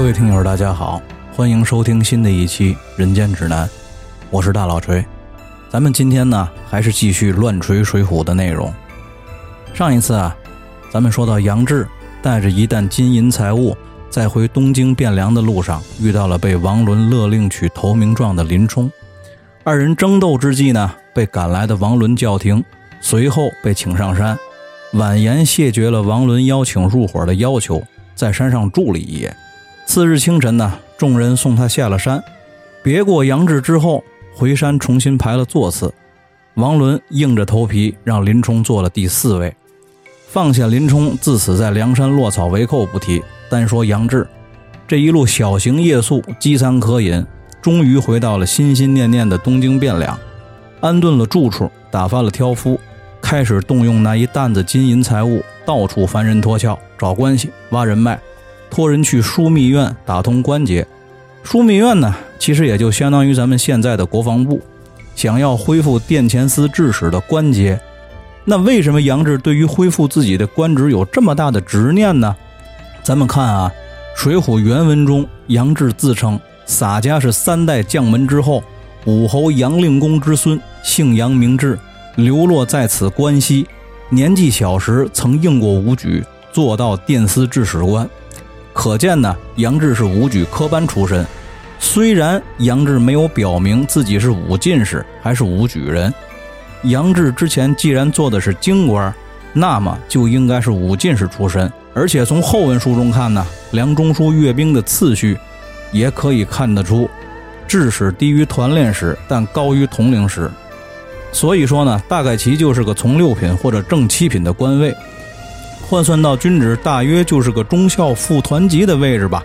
各位听友，大家好，欢迎收听新的一期《人间指南》，我是大老锤。咱们今天呢，还是继续乱锤水浒的内容。上一次啊，咱们说到杨志带着一担金银财物，在回东京汴梁的路上，遇到了被王伦勒令取投名状的林冲。二人争斗之际呢，被赶来的王伦叫停，随后被请上山，婉言谢绝了王伦邀请入伙的要求，在山上住了一夜。次日清晨呢，众人送他下了山，别过杨志之后，回山重新排了座次。王伦硬着头皮让林冲坐了第四位，放下林冲自此在梁山落草为寇不提，单说杨志，这一路小行夜宿，饥餐渴饮，终于回到了心心念念的东京汴梁，安顿了住处，打发了挑夫，开始动用那一担子金银财物，到处凡人脱壳，找关系，挖人脉。托人去枢密院打通关节，枢密院呢，其实也就相当于咱们现在的国防部。想要恢复殿前司制使的官阶，那为什么杨志对于恢复自己的官职有这么大的执念呢？咱们看啊，《水浒》原文中，杨志自称洒家是三代将门之后，武侯杨令公之孙，姓杨名志，流落在此关西，年纪小时曾应过武举，做到殿司制使官。可见呢，杨志是武举科班出身。虽然杨志没有表明自己是武进士还是武举人，杨志之前既然做的是京官，那么就应该是武进士出身。而且从后文书中看呢，梁中书阅兵的次序，也可以看得出，致使低于团练使，但高于统领使。所以说呢，大概其就是个从六品或者正七品的官位。换算到军职，大约就是个中校副团级的位置吧。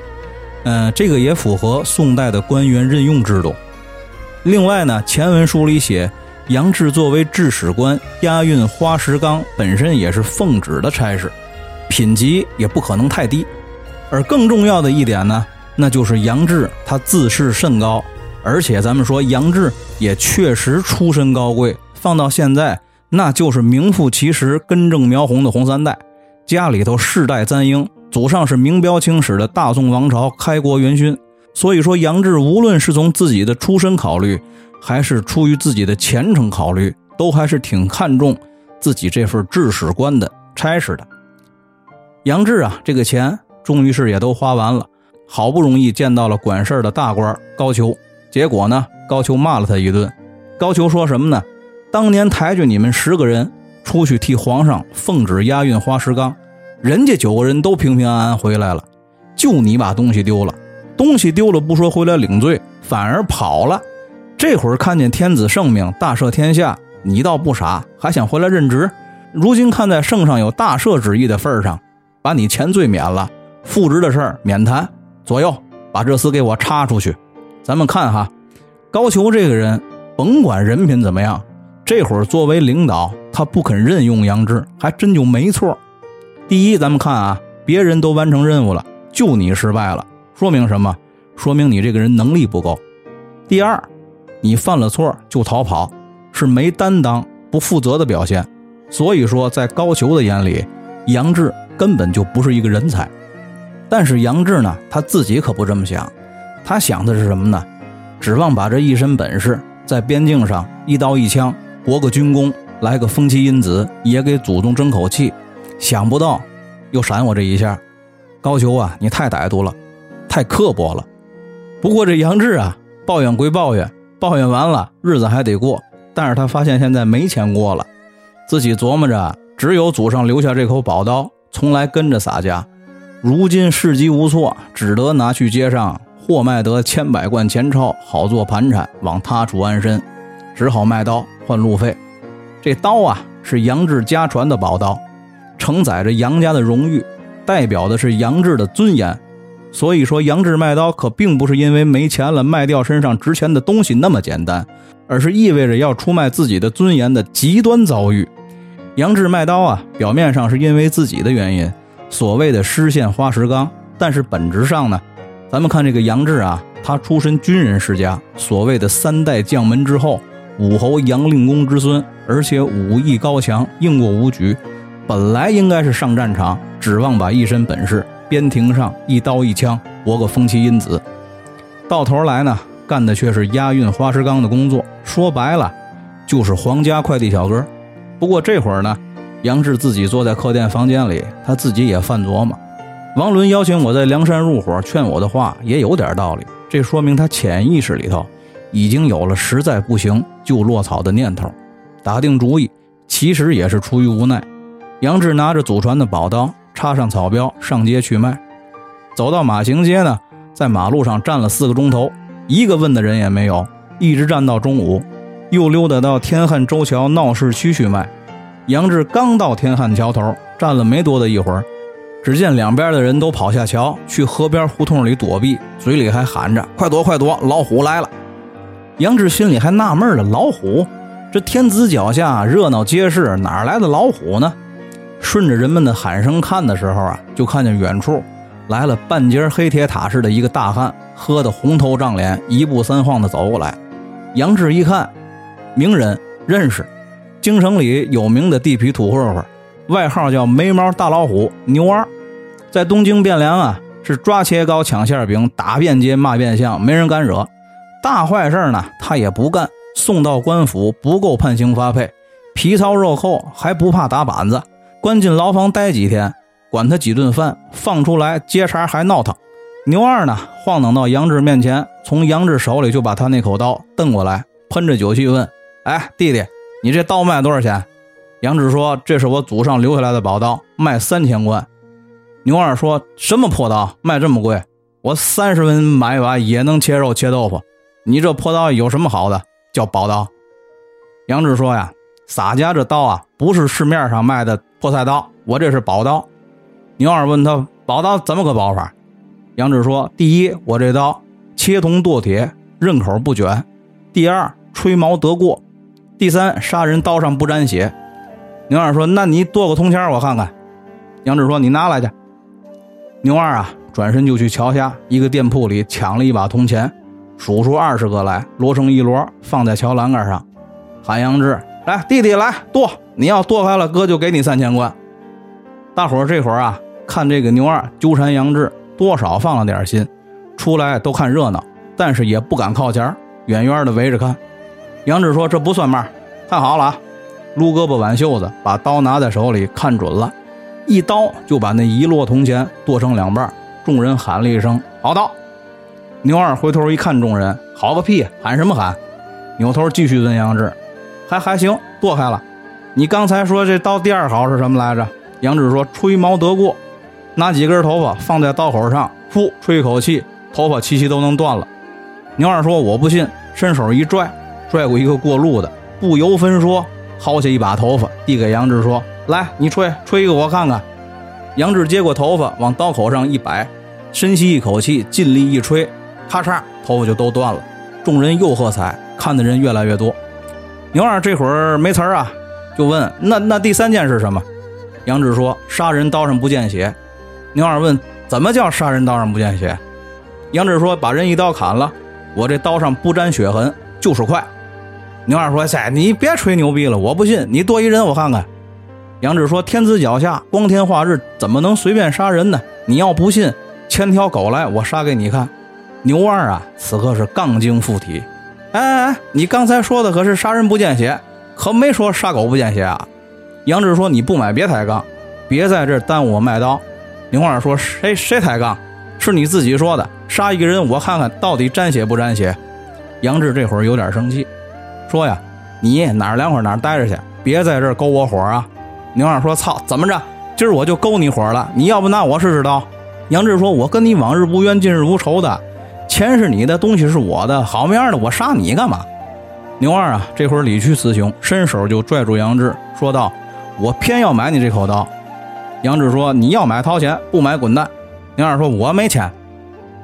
嗯，这个也符合宋代的官员任用制度。另外呢，前文书里写，杨志作为制使官，押运花石纲本身也是奉旨的差事，品级也不可能太低。而更重要的一点呢，那就是杨志他自视甚高，而且咱们说杨志也确实出身高贵，放到现在，那就是名副其实根正苗红的红三代。家里头世代簪缨，祖上是名标青史的大宋王朝开国元勋。所以说，杨志无论是从自己的出身考虑，还是出于自己的前程考虑，都还是挺看重自己这份制使官的差事的。杨志啊，这个钱终于是也都花完了，好不容易见到了管事儿的大官高俅，结果呢，高俅骂了他一顿。高俅说什么呢？当年抬举你们十个人。出去替皇上奉旨押运花石纲，人家九个人都平平安安回来了，就你把东西丢了。东西丢了不说回来领罪，反而跑了。这会儿看见天子圣命大赦天下，你倒不傻，还想回来任职。如今看在圣上有大赦旨意的份上，把你前罪免了，复职的事儿免谈。左右把这厮给我插出去。咱们看哈，高俅这个人，甭管人品怎么样。这会儿作为领导，他不肯任用杨志，还真就没错。第一，咱们看啊，别人都完成任务了，就你失败了，说明什么？说明你这个人能力不够。第二，你犯了错就逃跑，是没担当、不负责的表现。所以说，在高俅的眼里，杨志根本就不是一个人才。但是杨志呢，他自己可不这么想，他想的是什么呢？指望把这一身本事在边境上一刀一枪。博个军功，来个风妻因子，也给祖宗争口气。想不到，又闪我这一下。高俅啊，你太歹毒了，太刻薄了。不过这杨志啊，抱怨归抱怨，抱怨完了，日子还得过。但是他发现现在没钱过了，自己琢磨着，只有祖上留下这口宝刀，从来跟着洒家。如今事机无措，只得拿去街上货卖得千百贯钱钞，好做盘缠，往他处安身。只好卖刀。换路费，这刀啊是杨志家传的宝刀，承载着杨家的荣誉，代表的是杨志的尊严。所以说，杨志卖刀可并不是因为没钱了卖掉身上值钱的东西那么简单，而是意味着要出卖自己的尊严的极端遭遇。杨志卖刀啊，表面上是因为自己的原因，所谓的失陷花石纲，但是本质上呢，咱们看这个杨志啊，他出身军人世家，所谓的三代将门之后。武侯杨令公之孙，而且武艺高强，应过武举，本来应该是上战场，指望把一身本事边庭上一刀一枪博个风起因子。到头来呢，干的却是押运花石纲的工作，说白了就是皇家快递小哥。不过这会儿呢，杨志自己坐在客店房间里，他自己也犯琢磨：王伦邀请我在梁山入伙，劝我的话也有点道理。这说明他潜意识里头已经有了实在不行就落草的念头。打定主意，其实也是出于无奈。杨志拿着祖传的宝刀，插上草标，上街去卖。走到马行街呢。在马路上站了四个钟头，一个问的人也没有，一直站到中午，又溜达到天汉州桥闹市区去卖。杨志刚到天汉桥头，站了没多的一会儿，只见两边的人都跑下桥去河边胡同里躲避，嘴里还喊着：“快躲，快躲，老虎来了！”杨志心里还纳闷了：老虎？这天子脚下热闹街市，哪来的老虎呢？顺着人们的喊声看的时候啊，就看见远处。来了半截黑铁塔似的一个大汉，喝得红头胀脸，一步三晃的走过来。杨志一看，名人认识，京城里有名的地痞土混混，外号叫眉毛大老虎牛二，在东京汴梁啊是抓切糕抢馅饼打遍街骂遍巷，没人敢惹。大坏事呢他也不干，送到官府不够判刑发配，皮糙肉厚还不怕打板子，关进牢房待几天。管他几顿饭，放出来接茬还闹腾。牛二呢，晃荡到杨志面前，从杨志手里就把他那口刀瞪过来，喷着酒气问：“哎，弟弟，你这刀卖多少钱？”杨志说：“这是我祖上留下来的宝刀，卖三千贯。”牛二说：“什么破刀，卖这么贵？我三十文买一把也能切肉切豆腐，你这破刀有什么好的？叫宝刀？”杨志说：“呀，洒家这刀啊，不是市面上卖的破菜刀，我这是宝刀。”牛二问他：“宝刀怎么个宝法？”杨志说：“第一，我这刀切铜剁铁，刃口不卷；第二，吹毛得过；第三，杀人刀上不沾血。”牛二说：“那你剁个铜钱我看看。”杨志说：“你拿来去。”牛二啊，转身就去桥下一个店铺里抢了一把铜钱，数出二十个来，摞成一摞，放在桥栏杆上，喊杨志：“来，弟弟来剁！你要剁开了，哥就给你三千贯。”大伙儿这会儿啊。看这个牛二纠缠杨志，多少放了点心，出来都看热闹，但是也不敢靠前，远远的围着看。杨志说：“这不算慢，看好了啊！”撸胳膊挽袖子，把刀拿在手里，看准了，一刀就把那一摞铜钱剁成两半。众人喊了一声：“好刀！”牛二回头一看，众人好个屁，喊什么喊？扭头继续问杨志：“还还行，剁开了。你刚才说这刀第二好是什么来着？”杨志说：“吹毛得过。”拿几根头发放在刀口上，噗吹一口气，头发齐齐都能断了。牛二说：“我不信。”伸手一拽，拽过一个过路的，不由分说，薅下一把头发，递给杨志说：“来，你吹，吹一个我看看。”杨志接过头发，往刀口上一摆，深吸一口气，尽力一吹，咔嚓，头发就都断了。众人又喝彩，看的人越来越多。牛二这会儿没词儿啊，就问：“那那第三件是什么？”杨志说：“杀人刀上不见血。”牛二问：“怎么叫杀人刀上不见血？”杨志说：“把人一刀砍了，我这刀上不沾血痕，就是快。”牛二说：“塞，你别吹牛逼了，我不信，你剁一人我看看。”杨志说：“天子脚下，光天化日，怎么能随便杀人呢？你要不信，牵条狗来，我杀给你看。”牛二啊，此刻是杠精附体。哎哎哎，你刚才说的可是杀人不见血，可没说杀狗不见血啊！杨志说：“你不买别抬杠，别在这耽误我卖刀。”牛二说：“谁谁抬杠？是你自己说的。杀一个人，我看看到底沾血不沾血。”杨志这会儿有点生气，说：“呀，你哪凉快哪儿待着去，别在这勾我火啊！”牛二说：“操，怎么着？今儿我就勾你火了。你要不拿我试试刀？”杨志说：“我跟你往日无冤，近日无仇的，钱是你的，东西是我的，好么样的，我杀你干嘛？”牛二啊，这会儿理屈词穷，伸手就拽住杨志，说道：“我偏要买你这口刀。”杨志说：“你要买掏钱，不买滚蛋。”牛二说：“我没钱。”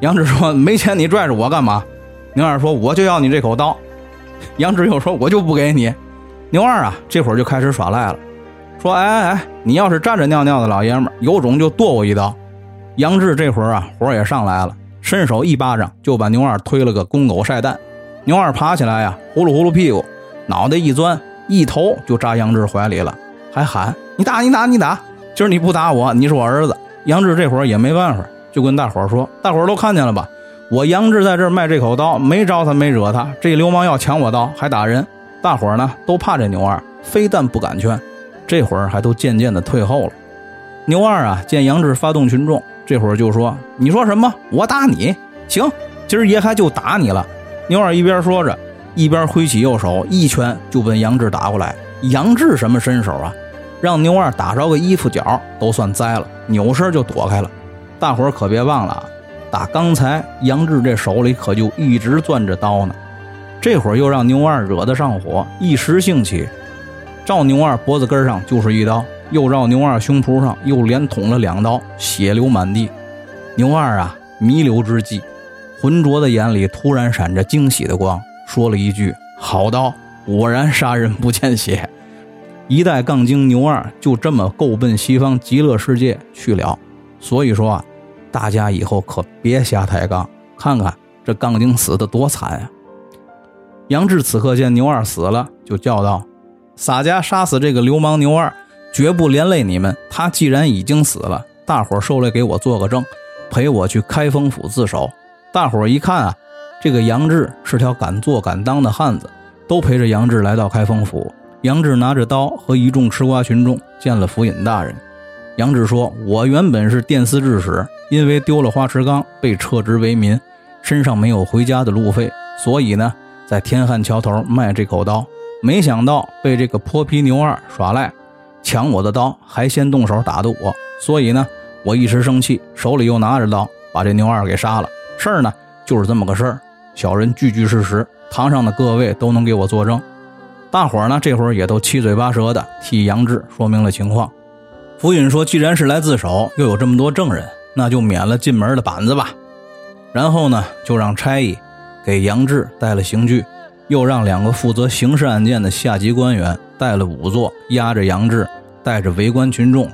杨志说：“没钱你拽着我干嘛？”牛二说：“我就要你这口刀。”杨志又说：“我就不给你。”牛二啊，这会儿就开始耍赖了，说：“哎哎哎，你要是站着尿尿的老爷们儿，有种就剁我一刀。”杨志这会儿啊，火也上来了，伸手一巴掌就把牛二推了个公狗晒蛋。牛二爬起来呀，呼噜呼噜屁股，脑袋一钻，一头就扎杨志怀里了，还喊：“你打你打你打！”今儿你不打我，你是我儿子。杨志这会儿也没办法，就跟大伙儿说：“大伙儿都看见了吧？我杨志在这儿卖这口刀，没招他，没惹他。这流氓要抢我刀，还打人。大伙儿呢都怕这牛二，非但不敢劝，这会儿还都渐渐的退后了。牛二啊，见杨志发动群众，这会儿就说：‘你说什么？我打你！行，今儿爷还就打你了。’牛二一边说着，一边挥起右手，一拳就奔杨志打过来。杨志什么身手啊？让牛二打着个衣服角都算栽了，扭身就躲开了。大伙儿可别忘了，打刚才杨志这手里可就一直攥着刀呢。这会儿又让牛二惹得上火，一时兴起，照牛二脖子根上就是一刀，又绕牛二胸脯上又连捅了两刀，血流满地。牛二啊，弥留之际，浑浊的眼里突然闪着惊喜的光，说了一句：“好刀，果然杀人不见血。”一代杠精牛二就这么够奔西方极乐世界去了。所以说啊，大家以后可别瞎抬杠，看看这杠精死的多惨呀！杨志此刻见牛二死了，就叫道：“洒家杀死这个流氓牛二，绝不连累你们。他既然已经死了，大伙儿受累给我做个证，陪我去开封府自首。”大伙儿一看啊，这个杨志是条敢做敢当的汉子，都陪着杨志来到开封府。杨志拿着刀和一众吃瓜群众见了府尹大人。杨志说：“我原本是殿司制使，因为丢了花池缸，被撤职为民，身上没有回家的路费，所以呢。”在天汉桥头卖这口刀，没想到被这个泼皮牛二耍赖，抢我的刀，还先动手打的我，所以呢，我一时生气，手里又拿着刀，把这牛二给杀了。事儿呢，就是这么个事儿，小人句句事实，堂上的各位都能给我作证。大伙儿呢，这会儿也都七嘴八舌的替杨志说明了情况。府尹说，既然是来自首，又有这么多证人，那就免了进门的板子吧。然后呢，就让差役。给杨志带了刑具，又让两个负责刑事案件的下级官员带了仵作，押着杨志，带着围观群众，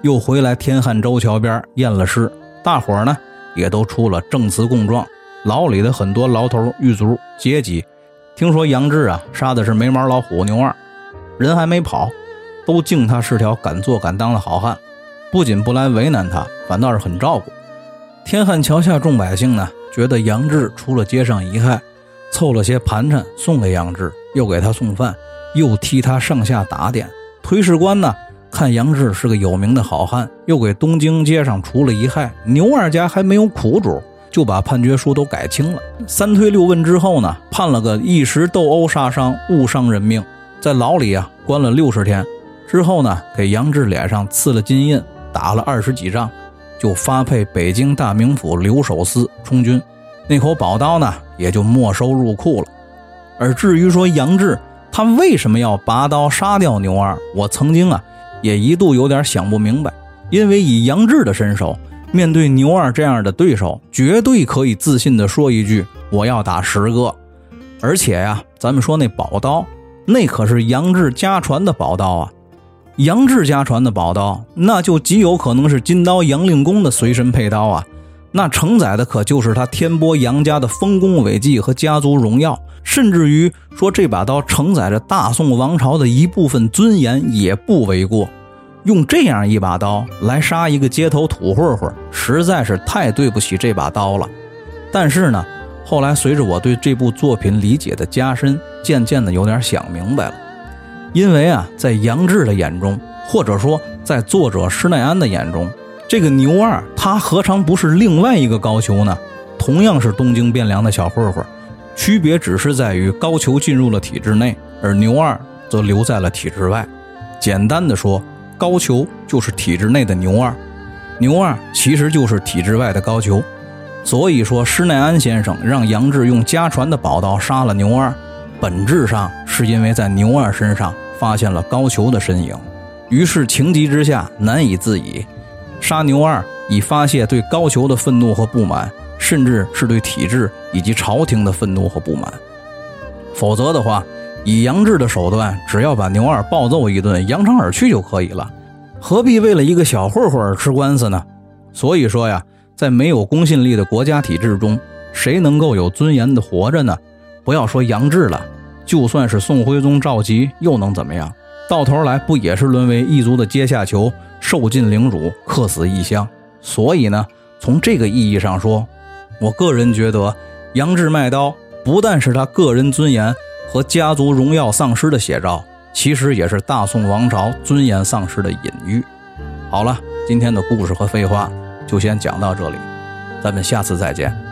又回来天汉州桥边验了尸。大伙儿呢也都出了证词供状。牢里的很多牢头、狱卒、阶级，听说杨志啊杀的是没毛老虎牛二，人还没跑，都敬他是条敢做敢当的好汉，不仅不来为难他，反倒是很照顾。天汉桥下众百姓呢。觉得杨志出了街上遗害，凑了些盘缠送给杨志，又给他送饭，又替他上下打点。推事官呢，看杨志是个有名的好汉，又给东京街上除了一害。牛二家还没有苦主，就把判决书都改清了。三推六问之后呢，判了个一时斗殴杀伤，误伤人命，在牢里啊关了六十天。之后呢，给杨志脸上刺了金印，打了二十几仗。就发配北京大名府留守司充军，那口宝刀呢，也就没收入库了。而至于说杨志他为什么要拔刀杀掉牛二，我曾经啊也一度有点想不明白。因为以杨志的身手，面对牛二这样的对手，绝对可以自信的说一句：“我要打十个。”而且呀，咱们说那宝刀，那可是杨志家传的宝刀啊。杨志家传的宝刀，那就极有可能是金刀杨令公的随身佩刀啊！那承载的可就是他天波杨家的丰功伟绩和家族荣耀，甚至于说这把刀承载着大宋王朝的一部分尊严也不为过。用这样一把刀来杀一个街头土混混，实在是太对不起这把刀了。但是呢，后来随着我对这部作品理解的加深，渐渐的有点想明白了。因为啊，在杨志的眼中，或者说在作者施耐庵的眼中，这个牛二他何尝不是另外一个高俅呢？同样是东京汴梁的小混混，区别只是在于高俅进入了体制内，而牛二则留在了体制外。简单的说，高俅就是体制内的牛二，牛二其实就是体制外的高俅。所以说，施耐庵先生让杨志用家传的宝刀杀了牛二，本质上是因为在牛二身上。发现了高俅的身影，于是情急之下难以自已，杀牛二以发泄对高俅的愤怒和不满，甚至是对体制以及朝廷的愤怒和不满。否则的话，以杨志的手段，只要把牛二暴揍一顿，扬长而去就可以了，何必为了一个小混混而吃官司呢？所以说呀，在没有公信力的国家体制中，谁能够有尊严的活着呢？不要说杨志了。就算是宋徽宗赵佶，又能怎么样？到头来不也是沦为异族的阶下囚，受尽凌辱，客死异乡？所以呢，从这个意义上说，我个人觉得杨志卖刀不但是他个人尊严和家族荣耀丧失的写照，其实也是大宋王朝尊严丧失的隐喻。好了，今天的故事和废话就先讲到这里，咱们下次再见。